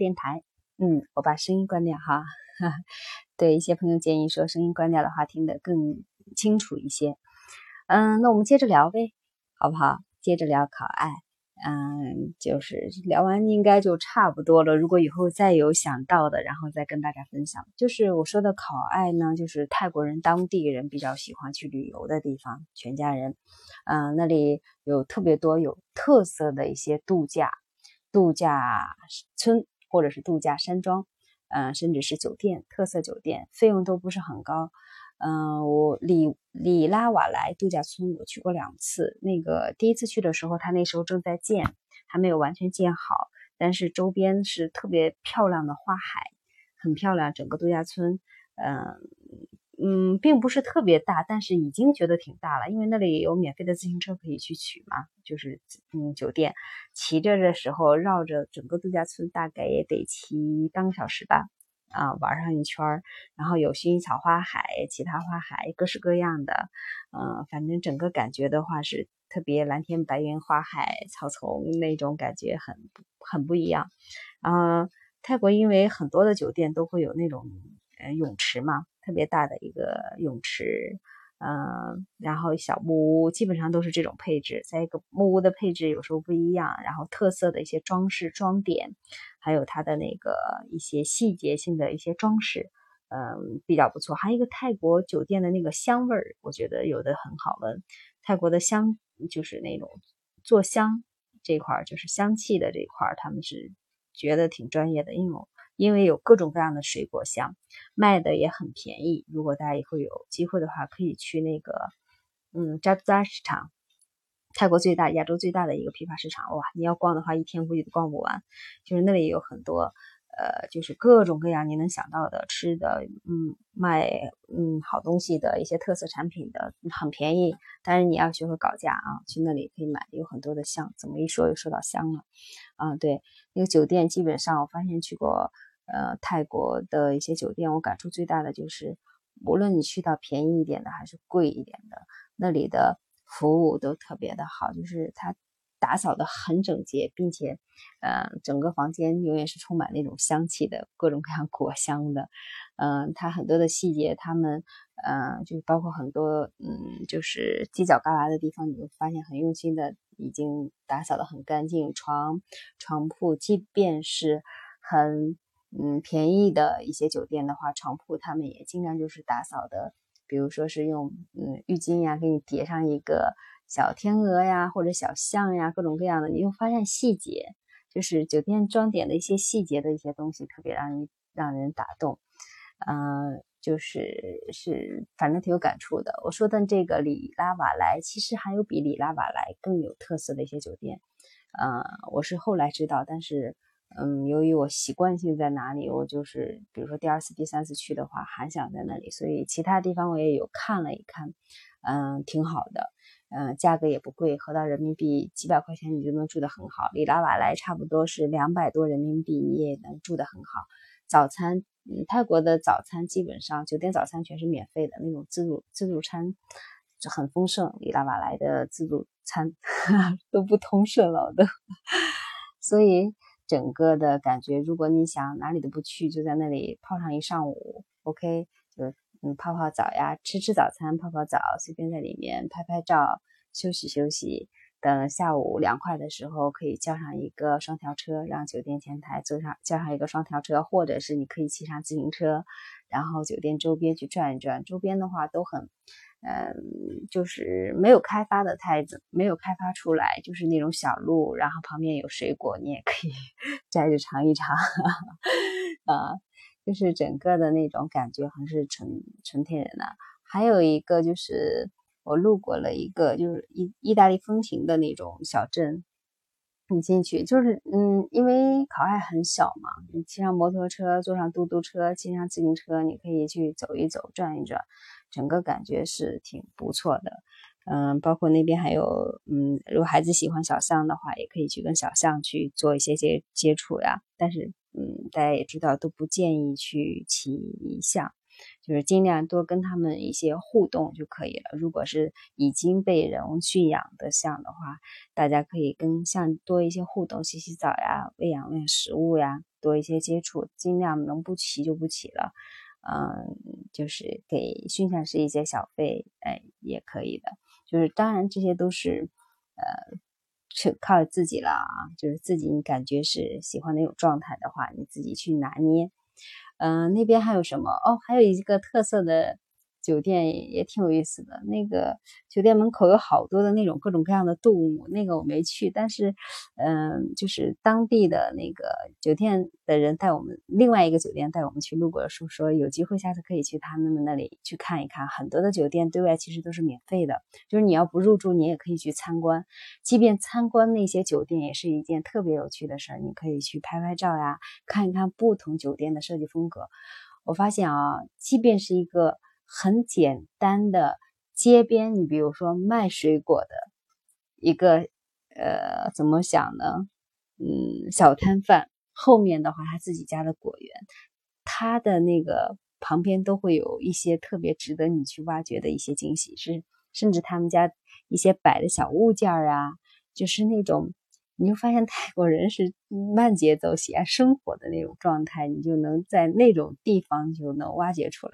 电台。嗯，我把声音关掉哈。对一些朋友建议说，声音关掉的话，听得更清楚一些。嗯，那我们接着聊呗，好不好？接着聊考爱。嗯，就是聊完应该就差不多了。如果以后再有想到的，然后再跟大家分享。就是我说的考爱呢，就是泰国人当地人比较喜欢去旅游的地方，全家人。嗯，那里有特别多有特色的一些度假度假村，或者是度假山庄，嗯，甚至是酒店，特色酒店，费用都不是很高。嗯，我里里拉瓦莱度假村我去过两次。那个第一次去的时候，它那时候正在建，还没有完全建好。但是周边是特别漂亮的花海，很漂亮。整个度假村，嗯嗯，并不是特别大，但是已经觉得挺大了。因为那里有免费的自行车可以去取嘛，就是嗯酒店骑着的时候绕着整个度假村，大概也得骑半个小时吧。啊，玩上一圈儿，然后有薰衣草花海，其他花海，各式各样的，嗯，反正整个感觉的话是特别蓝天白云、花海、草丛那种感觉很很不一样。嗯，泰国因为很多的酒店都会有那种呃泳池嘛，特别大的一个泳池。嗯，然后小木屋基本上都是这种配置，在一个木屋的配置有时候不一样，然后特色的一些装饰装点，还有它的那个一些细节性的一些装饰，嗯，比较不错。还有一个泰国酒店的那个香味儿，我觉得有的很好闻。泰国的香就是那种做香这块儿，就是香气的这块儿，他们是觉得挺专业的，因为我。因为有各种各样的水果香，卖的也很便宜。如果大家以后有机会的话，可以去那个，嗯，扎扎市场，泰国最大、亚洲最大的一个批发市场。哇，你要逛的话，一天估计都逛不完。就是那里有很多，呃，就是各种各样你能想到的吃的，嗯，卖嗯好东西的一些特色产品的，很便宜。但是你要学会搞价啊，去那里可以买，有很多的香。怎么一说又说到香了？啊，对，那个酒店基本上我发现去过。呃，泰国的一些酒店，我感触最大的就是，无论你去到便宜一点的还是贵一点的，那里的服务都特别的好，就是它打扫的很整洁，并且，呃，整个房间永远是充满那种香气的，各种各样果香的，嗯，它很多的细节，他们，嗯，就包括很多，嗯，就是犄角旮旯的地方，你会发现很用心的，已经打扫的很干净，床床铺，即便是很。嗯，便宜的一些酒店的话，床铺他们也尽量就是打扫的，比如说是用嗯浴巾呀，给你叠上一个小天鹅呀，或者小象呀，各种各样的，你会发现细节，就是酒店装点的一些细节的一些东西，特别让人让人打动。嗯，就是是反正挺有感触的。我说的这个里拉瓦莱，其实还有比里拉瓦莱更有特色的一些酒店。嗯，我是后来知道，但是。嗯，由于我习惯性在哪里，我就是比如说第二次、第三次去的话，还想在那里，所以其他地方我也有看了一看，嗯，挺好的，嗯，价格也不贵，合到人民币几百块钱你就能住得很好。里拉瓦莱差不多是两百多人民币，你也能住得很好。早餐，嗯，泰国的早餐基本上酒店早餐全是免费的那种自助自助餐，就很丰盛。里拉瓦莱的自助餐 都不通顺了都，所以。整个的感觉，如果你想哪里都不去，就在那里泡上一上午，OK，就嗯泡泡澡呀，吃吃早餐，泡泡澡，随便在里面拍拍照，休息休息。等下午凉快的时候，可以叫上一个双条车，让酒店前台坐上叫上一个双条车，或者是你可以骑上自行车，然后酒店周边去转一转。周边的话都很。嗯，就是没有开发的太子，没有开发出来，就是那种小路，然后旁边有水果，你也可以 摘着尝一尝，啊，就是整个的那种感觉还是纯纯天然的。还有一个就是我路过了一个就是意意大利风情的那种小镇，你进去就是嗯，因为考爱很小嘛，你骑上摩托车，坐上嘟嘟车，骑上自行车，你可以去走一走，转一转。整个感觉是挺不错的，嗯，包括那边还有，嗯，如果孩子喜欢小象的话，也可以去跟小象去做一些接接触呀。但是，嗯，大家也知道，都不建议去骑象，就是尽量多跟他们一些互动就可以了。如果是已经被人驯养的象的话，大家可以跟象多一些互动，洗洗澡呀，喂养喂食物呀，多一些接触，尽量能不骑就不骑了。嗯，就是给驯象师一些小费，哎，也可以的。就是当然这些都是呃，是靠自己了啊。就是自己你感觉是喜欢那种状态的话，你自己去拿捏。嗯，那边还有什么？哦，还有一个特色的。酒店也挺有意思的，那个酒店门口有好多的那种各种各样的动物，那个我没去，但是，嗯，就是当地的那个酒店的人带我们，另外一个酒店带我们去路过的时候说，有机会下次可以去他们那里去看一看。很多的酒店对外其实都是免费的，就是你要不入住，你也可以去参观。即便参观那些酒店也是一件特别有趣的事儿，你可以去拍拍照呀，看一看不同酒店的设计风格。我发现啊，即便是一个。很简单的街边，你比如说卖水果的一个，呃，怎么想呢？嗯，小摊贩后面的话，他自己家的果园，他的那个旁边都会有一些特别值得你去挖掘的一些惊喜，是甚至他们家一些摆的小物件啊，就是那种。你就发现泰国人是慢节奏、喜爱生活的那种状态，你就能在那种地方就能挖掘出来。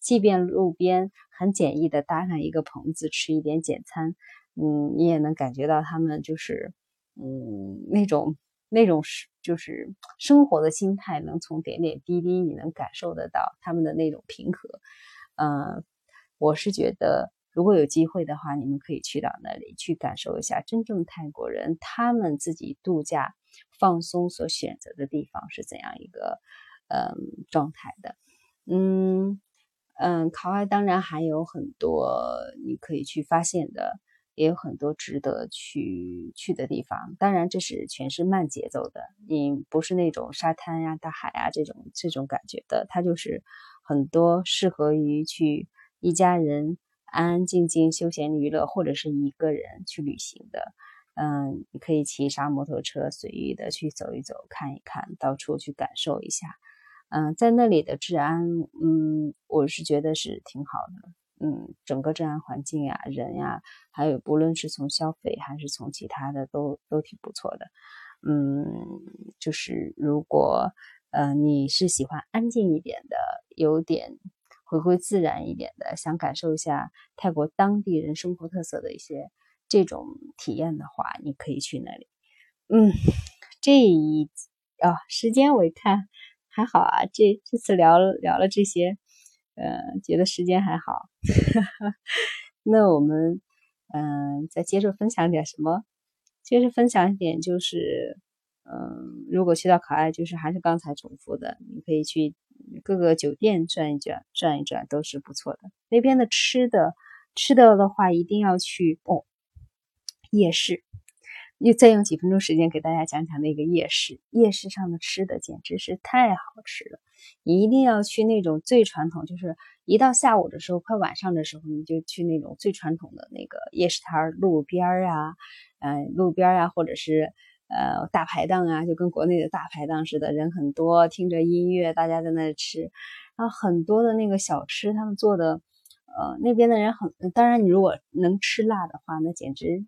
即便路边很简易的搭上一个棚子，吃一点简餐，嗯，你也能感觉到他们就是，嗯，那种那种是就是生活的心态，能从点点滴滴你能感受得到他们的那种平和。嗯，我是觉得。如果有机会的话，你们可以去到那里去感受一下真正泰国人他们自己度假放松所选择的地方是怎样一个嗯状态的。嗯嗯，考外当然还有很多你可以去发现的，也有很多值得去去的地方。当然，这是全是慢节奏的，你不是那种沙滩呀、大海啊这种这种感觉的，它就是很多适合于去一家人。安安静静休闲娱乐，或者是一个人去旅行的，嗯，你可以骑上摩托车，随意的去走一走，看一看，到处去感受一下，嗯，在那里的治安，嗯，我是觉得是挺好的，嗯，整个治安环境呀，人呀，还有不论是从消费还是从其他的，都都挺不错的，嗯，就是如果呃你是喜欢安静一点的，有点。回归自然一点的，想感受一下泰国当地人生活特色的一些这种体验的话，你可以去那里。嗯，这一啊时间我一看还好啊，这这次聊聊了这些，呃，觉得时间还好。那我们嗯再接着分享点什么？接着分享一点就是，嗯，如果去到考爱，就是还是刚才重复的，你可以去。各个酒店转一转，转一转都是不错的。那边的吃的，吃的的话一定要去哦。夜市，又再用几分钟时间给大家讲讲那个夜市。夜市上的吃的简直是太好吃了，你一定要去那种最传统，就是一到下午的时候，快晚上的时候，你就去那种最传统的那个夜市摊儿路边儿啊，嗯，路边儿啊，或者是。呃，大排档啊，就跟国内的大排档似的，人很多，听着音乐，大家在那吃，然后很多的那个小吃，他们做的，呃，那边的人很，当然你如果能吃辣的话，那简直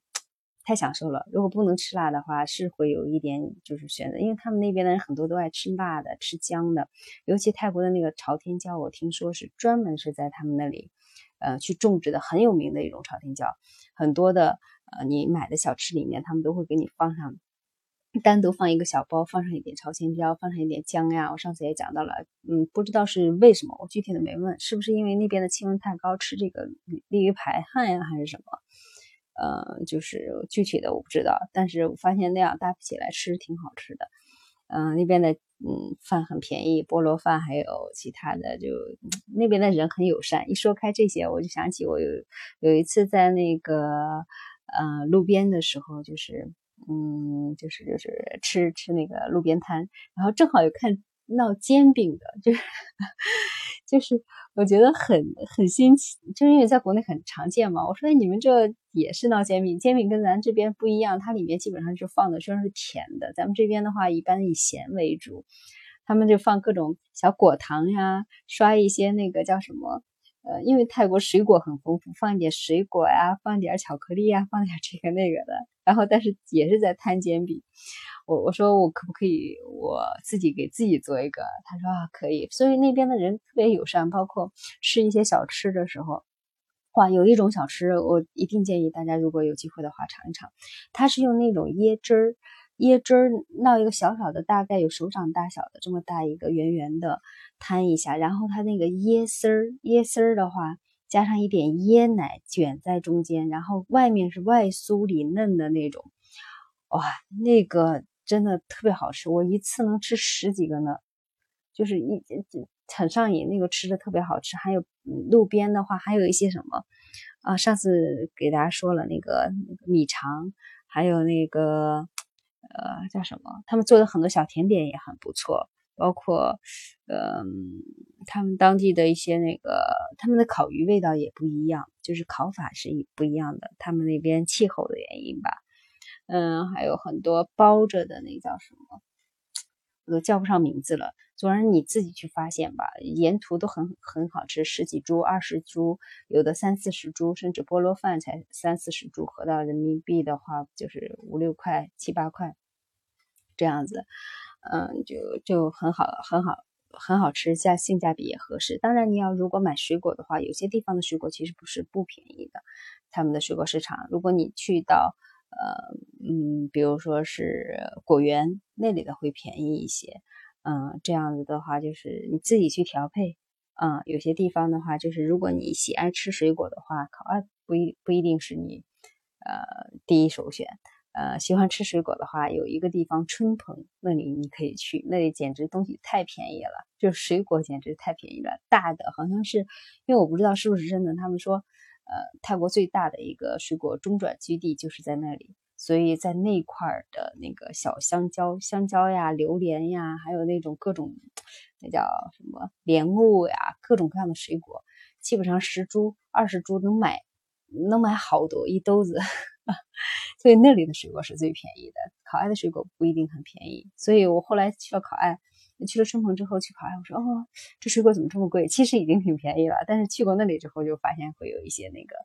太享受了。如果不能吃辣的话，是会有一点就是选择，因为他们那边的人很多都爱吃辣的，吃姜的，尤其泰国的那个朝天椒，我听说是专门是在他们那里，呃，去种植的，很有名的一种朝天椒，很多的，呃，你买的小吃里面，他们都会给你放上。单独放一个小包，放上一点朝天椒，放上一点姜呀。我上次也讲到了，嗯，不知道是为什么，我具体的没问，是不是因为那边的气温太高，吃这个利于排汗呀，还是什么？呃，就是具体的我不知道，但是我发现那样搭配起来吃挺好吃的。嗯，那边的嗯饭很便宜，菠萝饭还有其他的，就那边的人很友善。一说开这些，我就想起我有有一次在那个呃路边的时候，就是。嗯，就是就是吃吃那个路边摊，然后正好有看闹煎饼的，就是就是我觉得很很新奇，就是因为在国内很常见嘛。我说你们这也是闹煎饼，煎饼跟咱这边不一样，它里面基本上就放的全是甜的，咱们这边的话一般以咸为主。他们就放各种小果糖呀，刷一些那个叫什么？呃，因为泰国水果很丰富，放一点水果呀，放点巧克力呀，放点这个那个的。然后，但是也是在摊煎饼。我我说我可不可以我自己给自己做一个？他说啊可以。所以那边的人特别友善，包括吃一些小吃的时候，哇，有一种小吃我一定建议大家如果有机会的话尝一尝。它是用那种椰汁儿，椰汁儿闹一个小小的，大概有手掌大小的这么大一个圆圆的。摊一下，然后它那个椰丝儿，椰丝儿的话，加上一点椰奶卷在中间，然后外面是外酥里嫩的那种，哇，那个真的特别好吃，我一次能吃十几个呢，就是一很上瘾，那个吃的特别好吃。还有路边的话，还有一些什么啊？上次给大家说了那个米肠，还有那个呃叫什么？他们做的很多小甜点也很不错。包括，嗯，他们当地的一些那个，他们的烤鱼味道也不一样，就是烤法是不一样的。他们那边气候的原因吧，嗯，还有很多包着的那叫什么，我都叫不上名字了。总之你自己去发现吧，沿途都很很好吃，十几株、二十株，有的三四十株，甚至菠萝饭才三四十株，合到人民币的话就是五六块、七八块这样子。嗯，就就很好，很好，很好吃，价性价比也合适。当然，你要如果买水果的话，有些地方的水果其实不是不便宜的。他们的水果市场，如果你去到，呃，嗯，比如说是果园那里的会便宜一些。嗯，这样子的话，就是你自己去调配。嗯，有些地方的话，就是如果你喜爱吃水果的话，烤爱不一不一定是你呃第一首选。呃，喜欢吃水果的话，有一个地方春棚，那里你可以去，那里简直东西太便宜了，就是水果简直太便宜了。大的好像是，因为我不知道是不是真的，他们说，呃，泰国最大的一个水果中转基地就是在那里，所以在那块儿的那个小香蕉、香蕉呀、榴莲呀，还有那种各种那叫什么莲雾呀，各种各样的水果，基本上十株、二十株能买，能买好多一兜子。所以那里的水果是最便宜的，考爱的水果不一定很便宜。所以我后来去了考爱，去了春鹏之后去考爱，我说哦，这水果怎么这么贵？其实已经挺便宜了。但是去过那里之后，就发现会有一些那个，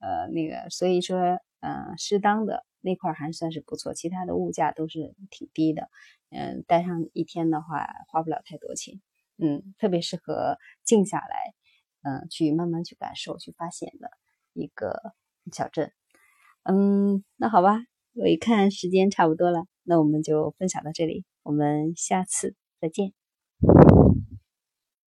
呃，那个，所以说，嗯，适当的那块还算是不错，其他的物价都是挺低的。嗯，待上一天的话，花不了太多钱。嗯，特别适合静下来，嗯，去慢慢去感受、去发现的一个小镇。嗯，那好吧，我一看时间差不多了，那我们就分享到这里，我们下次再见。